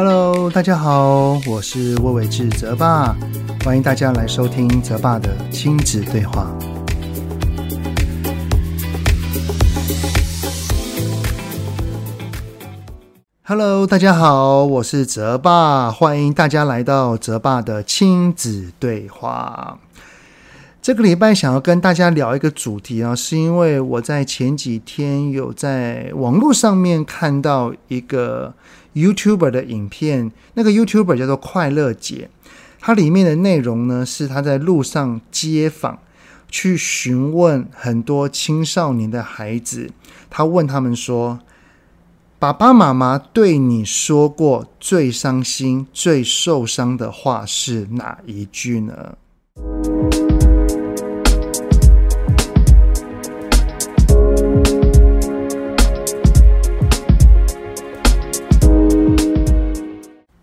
Hello，大家好，我是魏伟志泽爸，欢迎大家来收听泽爸的亲子对话。Hello，大家好，我是泽爸，欢迎大家来到泽爸的亲子对话。这个礼拜想要跟大家聊一个主题啊，是因为我在前几天有在网络上面看到一个 YouTuber 的影片，那个 YouTuber 叫做快乐姐，它里面的内容呢是他在路上街访，去询问很多青少年的孩子，他问他们说。爸爸妈妈对你说过最伤心、最受伤的话是哪一句呢？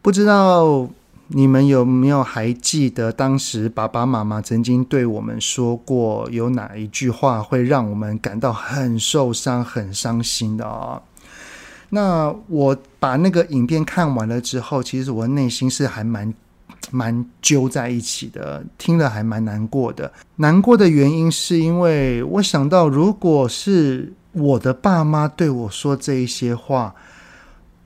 不知道你们有没有还记得当时爸爸妈妈曾经对我们说过有哪一句话会让我们感到很受伤、很伤心的哦？那我把那个影片看完了之后，其实我内心是还蛮蛮揪在一起的，听了还蛮难过的。难过的原因是因为我想到，如果是我的爸妈对我说这一些话，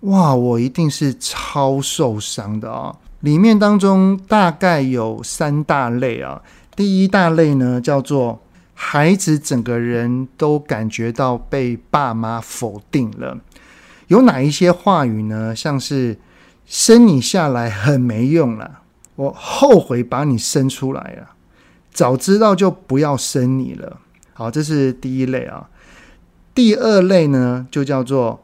哇，我一定是超受伤的啊！里面当中大概有三大类啊。第一大类呢，叫做孩子整个人都感觉到被爸妈否定了。有哪一些话语呢？像是生你下来很没用了，我后悔把你生出来了，早知道就不要生你了。好，这是第一类啊。第二类呢，就叫做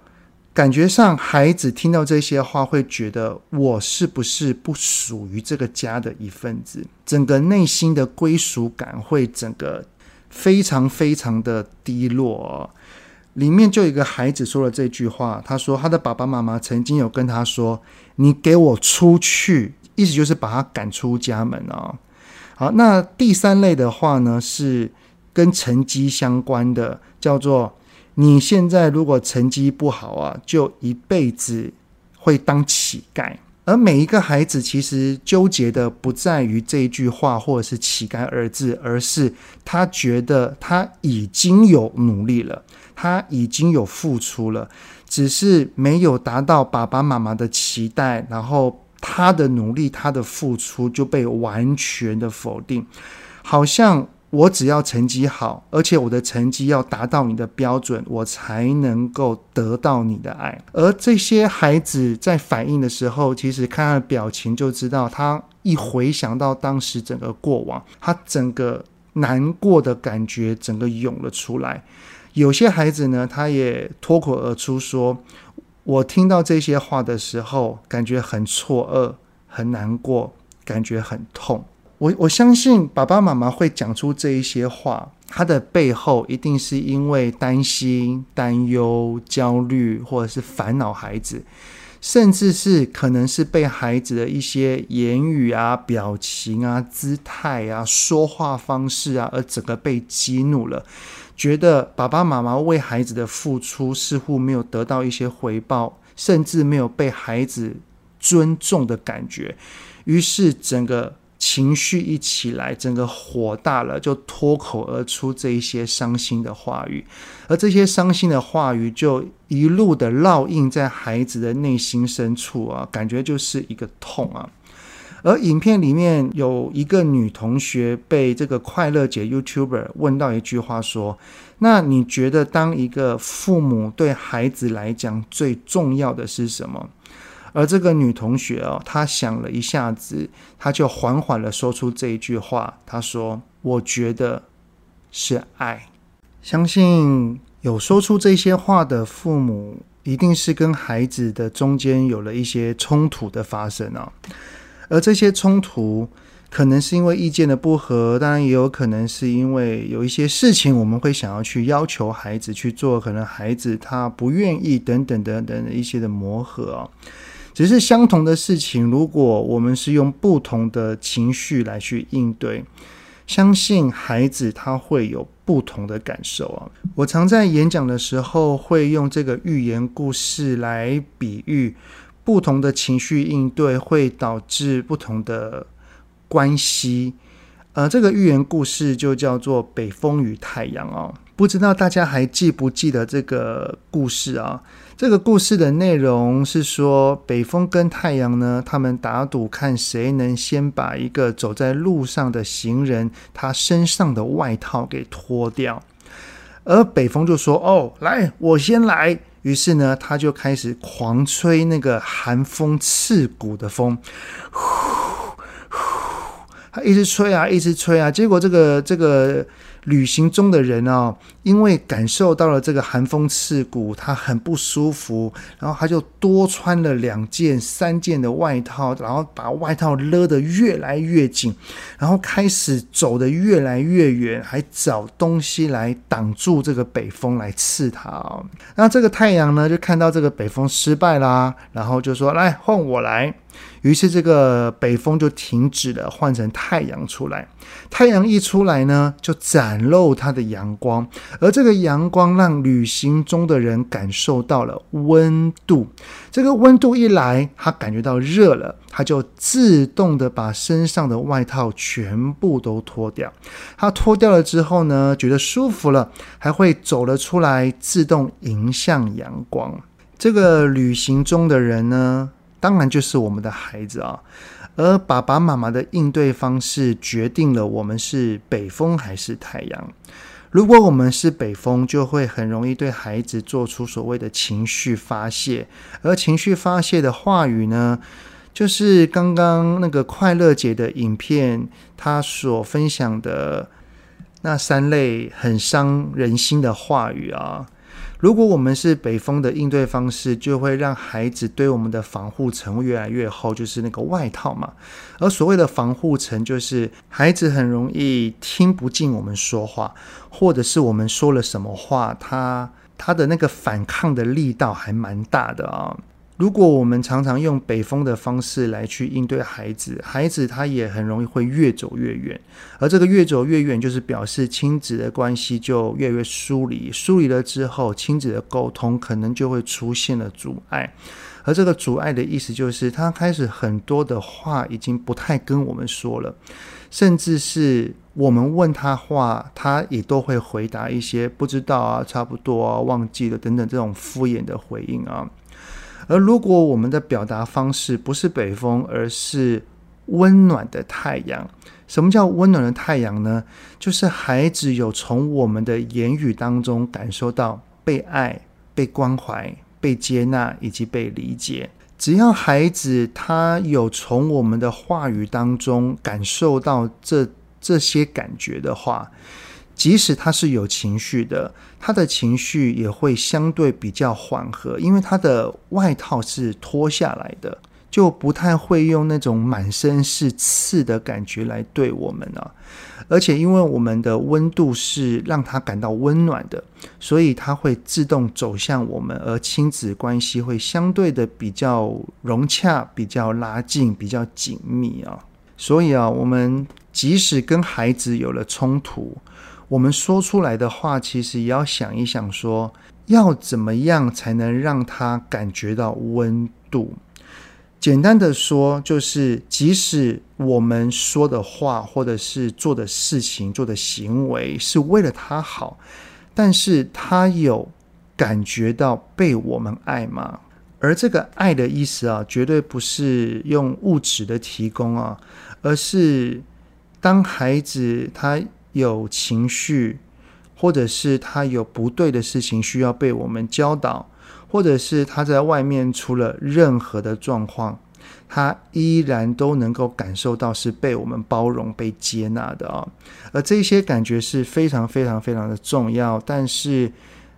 感觉上孩子听到这些话会觉得我是不是不属于这个家的一份子，整个内心的归属感会整个非常非常的低落哦。里面就有一个孩子说了这句话，他说他的爸爸妈妈曾经有跟他说：“你给我出去”，意思就是把他赶出家门哦。好，那第三类的话呢，是跟成绩相关的，叫做你现在如果成绩不好啊，就一辈子会当乞丐。而每一个孩子其实纠结的不在于这一句话或者是“乞丐”二字，而是他觉得他已经有努力了。他已经有付出了，只是没有达到爸爸妈妈的期待，然后他的努力、他的付出就被完全的否定。好像我只要成绩好，而且我的成绩要达到你的标准，我才能够得到你的爱。而这些孩子在反应的时候，其实看他的表情就知道，他一回想到当时整个过往，他整个难过的感觉整个涌了出来。有些孩子呢，他也脱口而出说：“我听到这些话的时候，感觉很错愕、很难过，感觉很痛。”我我相信爸爸妈妈会讲出这一些话，他的背后一定是因为担心、担忧、焦虑，或者是烦恼孩子，甚至是可能是被孩子的一些言语啊、表情啊、姿态啊、说话方式啊，而整个被激怒了。觉得爸爸妈妈为孩子的付出似乎没有得到一些回报，甚至没有被孩子尊重的感觉，于是整个情绪一起来，整个火大了，就脱口而出这一些伤心的话语，而这些伤心的话语就一路的烙印在孩子的内心深处啊，感觉就是一个痛啊。而影片里面有一个女同学被这个快乐姐 YouTuber 问到一句话说：“那你觉得当一个父母对孩子来讲最重要的是什么？”而这个女同学哦，她想了一下子，她就缓缓地说出这一句话：“她说，我觉得是爱。”相信有说出这些话的父母，一定是跟孩子的中间有了一些冲突的发生啊。而这些冲突，可能是因为意见的不合，当然也有可能是因为有一些事情我们会想要去要求孩子去做，可能孩子他不愿意等等等等的一些的磨合啊。只是相同的事情，如果我们是用不同的情绪来去应对，相信孩子他会有不同的感受啊。我常在演讲的时候会用这个寓言故事来比喻。不同的情绪应对会导致不同的关系。呃，这个寓言故事就叫做《北风与太阳》哦。不知道大家还记不记得这个故事啊？这个故事的内容是说，北风跟太阳呢，他们打赌看谁能先把一个走在路上的行人他身上的外套给脱掉。而北风就说：“哦，来，我先来。”于是呢，他就开始狂吹那个寒风刺骨的风，呼呼，他一直吹啊，一直吹啊，结果这个这个。旅行中的人哦，因为感受到了这个寒风刺骨，他很不舒服，然后他就多穿了两件、三件的外套，然后把外套勒得越来越紧，然后开始走得越来越远，还找东西来挡住这个北风来刺他哦。那这个太阳呢，就看到这个北风失败啦，然后就说：“来，换我来。”于是这个北风就停止了，换成太阳出来。太阳一出来呢，就展露它的阳光，而这个阳光让旅行中的人感受到了温度。这个温度一来，他感觉到热了，他就自动的把身上的外套全部都脱掉。他脱掉了之后呢，觉得舒服了，还会走了出来，自动迎向阳光。这个旅行中的人呢，当然就是我们的孩子啊，而爸爸妈妈的应对方式决定了我们是北风还是太阳。如果我们是北风，就会很容易对孩子做出所谓的情绪发泄，而情绪发泄的话语呢，就是刚刚那个快乐姐的影片，她所分享的那三类很伤人心的话语啊。如果我们是北风的应对方式，就会让孩子对我们的防护层越来越厚，就是那个外套嘛。而所谓的防护层，就是孩子很容易听不进我们说话，或者是我们说了什么话，他他的那个反抗的力道还蛮大的啊。如果我们常常用北风的方式来去应对孩子，孩子他也很容易会越走越远，而这个越走越远，就是表示亲子的关系就越来越疏离，疏离了之后，亲子的沟通可能就会出现了阻碍，而这个阻碍的意思就是，他开始很多的话已经不太跟我们说了，甚至是我们问他话，他也都会回答一些不知道啊、差不多啊、忘记了等等这种敷衍的回应啊。而如果我们的表达方式不是北风，而是温暖的太阳，什么叫温暖的太阳呢？就是孩子有从我们的言语当中感受到被爱、被关怀、被接纳以及被理解。只要孩子他有从我们的话语当中感受到这这些感觉的话，即使他是有情绪的，他的情绪也会相对比较缓和，因为他的外套是脱下来的，就不太会用那种满身是刺的感觉来对我们啊。而且，因为我们的温度是让他感到温暖的，所以他会自动走向我们，而亲子关系会相对的比较融洽、比较拉近、比较紧密啊。所以啊，我们即使跟孩子有了冲突，我们说出来的话，其实也要想一想说，要怎么样才能让他感觉到温度。简单的说，就是即使我们说的话，或者是做的事情、做的行为是为了他好，但是他有感觉到被我们爱吗？而这个爱的意思啊，绝对不是用物质的提供啊，而是当孩子他。有情绪，或者是他有不对的事情需要被我们教导，或者是他在外面出了任何的状况，他依然都能够感受到是被我们包容、被接纳的啊。而这些感觉是非常非常非常的重要，但是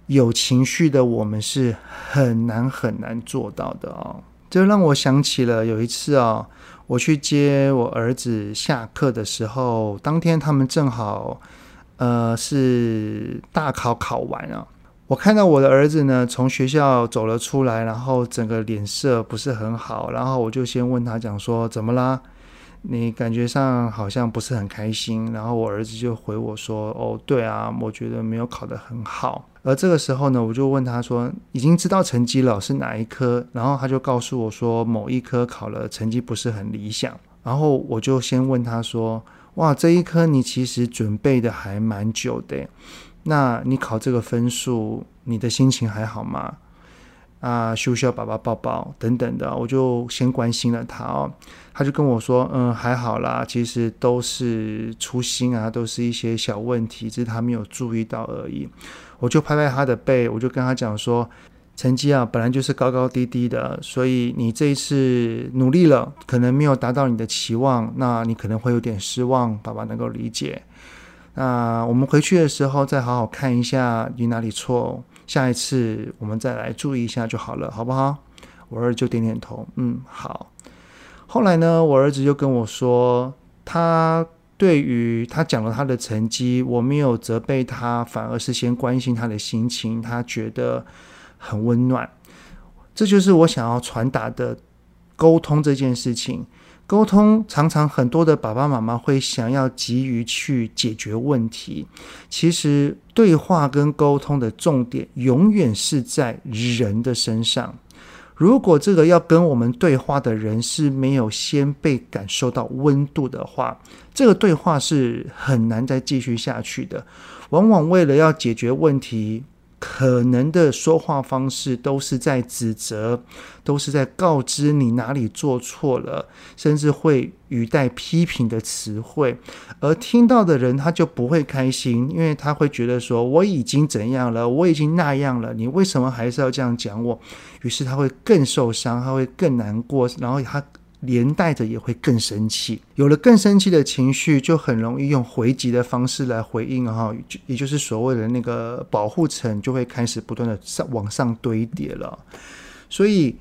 有情绪的我们是很难很难做到的啊。这让我想起了有一次啊。我去接我儿子下课的时候，当天他们正好，呃，是大考考完啊。我看到我的儿子呢，从学校走了出来，然后整个脸色不是很好，然后我就先问他讲说：“怎么啦？你感觉上好像不是很开心。”然后我儿子就回我说：“哦，对啊，我觉得没有考得很好。”而这个时候呢，我就问他说：“已经知道成绩了，是哪一科？”然后他就告诉我说：“某一科考了，成绩不是很理想。”然后我就先问他说：“哇，这一科你其实准备的还蛮久的，那你考这个分数，你的心情还好吗？啊，需不需要爸爸抱抱等等的？”我就先关心了他哦，他就跟我说：“嗯，还好啦，其实都是粗心啊，都是一些小问题，只是他没有注意到而已。”我就拍拍他的背，我就跟他讲说。成绩啊，本来就是高高低低的，所以你这一次努力了，可能没有达到你的期望，那你可能会有点失望，爸爸能够理解。那我们回去的时候再好好看一下你哪里错，下一次我们再来注意一下就好了，好不好？我儿子就点点头，嗯，好。后来呢，我儿子就跟我说，他对于他讲了他的成绩，我没有责备他，反而是先关心他的心情，他觉得。很温暖，这就是我想要传达的沟通这件事情。沟通常常很多的爸爸妈妈会想要急于去解决问题，其实对话跟沟通的重点永远是在人的身上。如果这个要跟我们对话的人是没有先被感受到温度的话，这个对话是很难再继续下去的。往往为了要解决问题。可能的说话方式都是在指责，都是在告知你哪里做错了，甚至会语带批评的词汇，而听到的人他就不会开心，因为他会觉得说我已经怎样了，我已经那样了，你为什么还是要这样讲我？于是他会更受伤，他会更难过，然后他。连带着也会更生气，有了更生气的情绪，就很容易用回击的方式来回应哈，也就是所谓的那个保护层就会开始不断的上往上堆叠了。所以，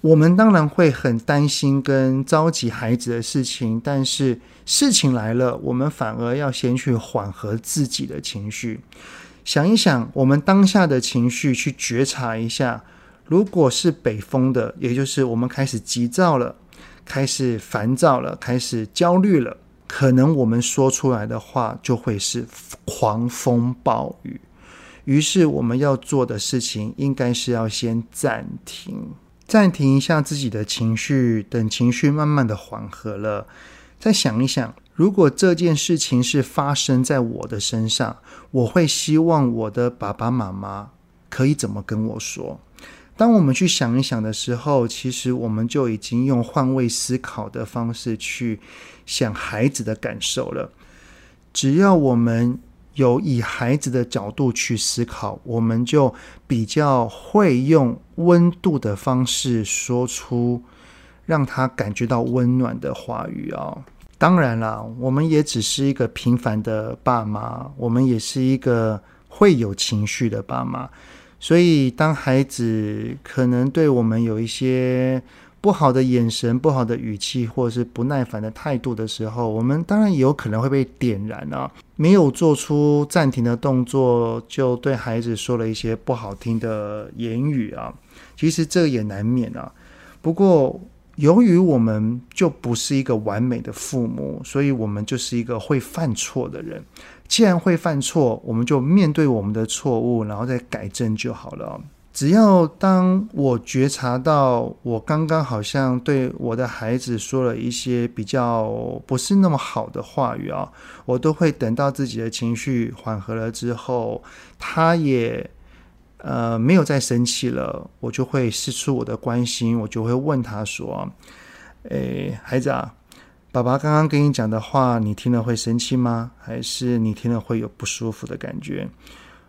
我们当然会很担心跟着急孩子的事情，但是事情来了，我们反而要先去缓和自己的情绪，想一想我们当下的情绪，去觉察一下，如果是北风的，也就是我们开始急躁了。开始烦躁了，开始焦虑了，可能我们说出来的话就会是狂风暴雨。于是我们要做的事情，应该是要先暂停，暂停一下自己的情绪，等情绪慢慢的缓和了，再想一想，如果这件事情是发生在我的身上，我会希望我的爸爸妈妈可以怎么跟我说？当我们去想一想的时候，其实我们就已经用换位思考的方式去想孩子的感受了。只要我们有以孩子的角度去思考，我们就比较会用温度的方式说出让他感觉到温暖的话语哦。当然啦，我们也只是一个平凡的爸妈，我们也是一个会有情绪的爸妈。所以，当孩子可能对我们有一些不好的眼神、不好的语气，或者是不耐烦的态度的时候，我们当然也有可能会被点燃啊。没有做出暂停的动作，就对孩子说了一些不好听的言语啊。其实这也难免啊。不过，由于我们就不是一个完美的父母，所以我们就是一个会犯错的人。既然会犯错，我们就面对我们的错误，然后再改正就好了。只要当我觉察到我刚刚好像对我的孩子说了一些比较不是那么好的话语啊，我都会等到自己的情绪缓和了之后，他也呃没有再生气了，我就会释出我的关心，我就会问他说：“诶，孩子啊。”爸爸刚刚跟你讲的话，你听了会生气吗？还是你听了会有不舒服的感觉？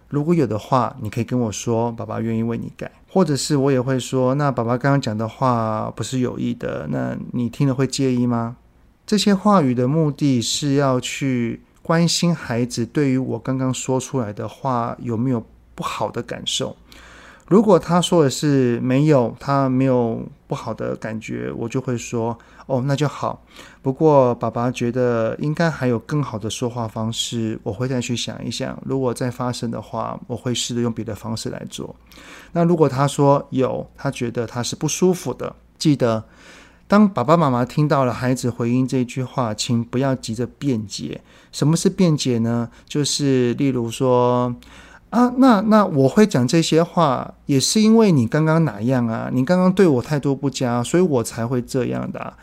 如果有的话，你可以跟我说，爸爸愿意为你改。或者是我也会说，那爸爸刚刚讲的话不是有意的，那你听了会介意吗？这些话语的目的是要去关心孩子对于我刚刚说出来的话有没有不好的感受。如果他说的是没有，他没有不好的感觉，我就会说哦，那就好。不过爸爸觉得应该还有更好的说话方式，我会再去想一想。如果再发生的话，我会试着用别的方式来做。那如果他说有，他觉得他是不舒服的，记得当爸爸妈妈听到了孩子回应这句话，请不要急着辩解。什么是辩解呢？就是例如说啊，那那我会讲这些话，也是因为你刚刚哪样啊？你刚刚对我态度不佳，所以我才会这样的。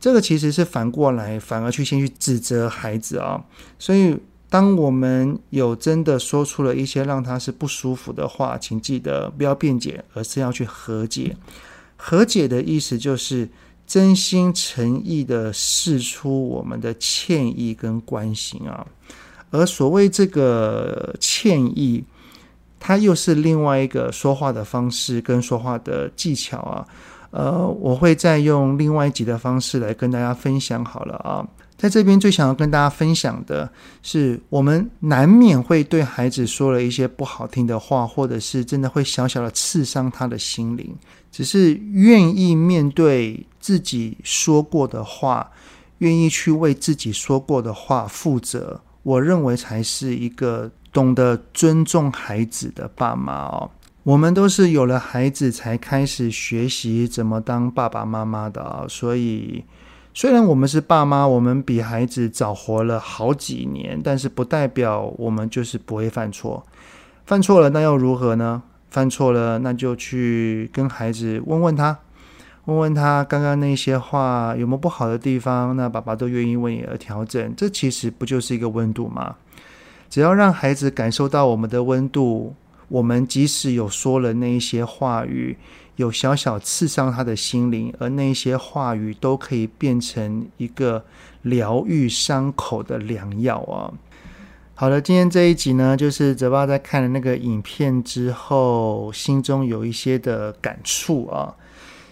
这个其实是反过来，反而去先去指责孩子啊。所以，当我们有真的说出了一些让他是不舒服的话，请记得不要辩解，而是要去和解。和解的意思就是。真心诚意的释出我们的歉意跟关心啊，而所谓这个歉意，它又是另外一个说话的方式跟说话的技巧啊。呃，我会再用另外一集的方式来跟大家分享好了啊。在这边最想要跟大家分享的是，我们难免会对孩子说了一些不好听的话，或者是真的会小小的刺伤他的心灵。只是愿意面对自己说过的话，愿意去为自己说过的话负责，我认为才是一个懂得尊重孩子的爸妈哦。我们都是有了孩子才开始学习怎么当爸爸妈妈的啊，所以。虽然我们是爸妈，我们比孩子早活了好几年，但是不代表我们就是不会犯错。犯错了，那又如何呢？犯错了，那就去跟孩子问问他，问问他刚刚那些话有没有不好的地方，那爸爸都愿意为你而调整。这其实不就是一个温度吗？只要让孩子感受到我们的温度，我们即使有说了那一些话语。有小小刺伤他的心灵，而那些话语都可以变成一个疗愈伤口的良药啊！好了，今天这一集呢，就是泽爸在看了那个影片之后，心中有一些的感触啊。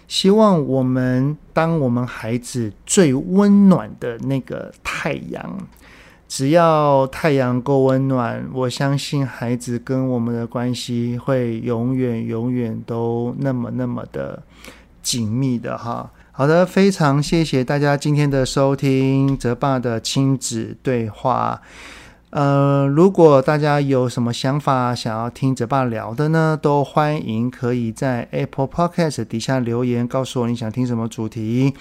希望我们当我们孩子最温暖的那个太阳。只要太阳够温暖，我相信孩子跟我们的关系会永远、永远都那么、那么的紧密的哈。好的，非常谢谢大家今天的收听，泽爸的亲子对话。呃，如果大家有什么想法想要听泽爸聊的呢，都欢迎可以在 Apple Podcast 底下留言告诉我你想听什么主题。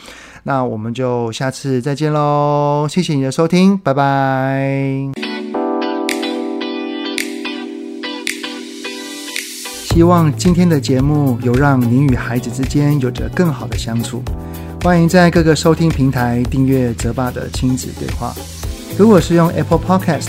那我们就下次再见喽，谢谢你的收听，拜拜。希望今天的节目有让您与孩子之间有着更好的相处。欢迎在各个收听平台订阅泽爸的亲子对话。如果是用 Apple Podcast，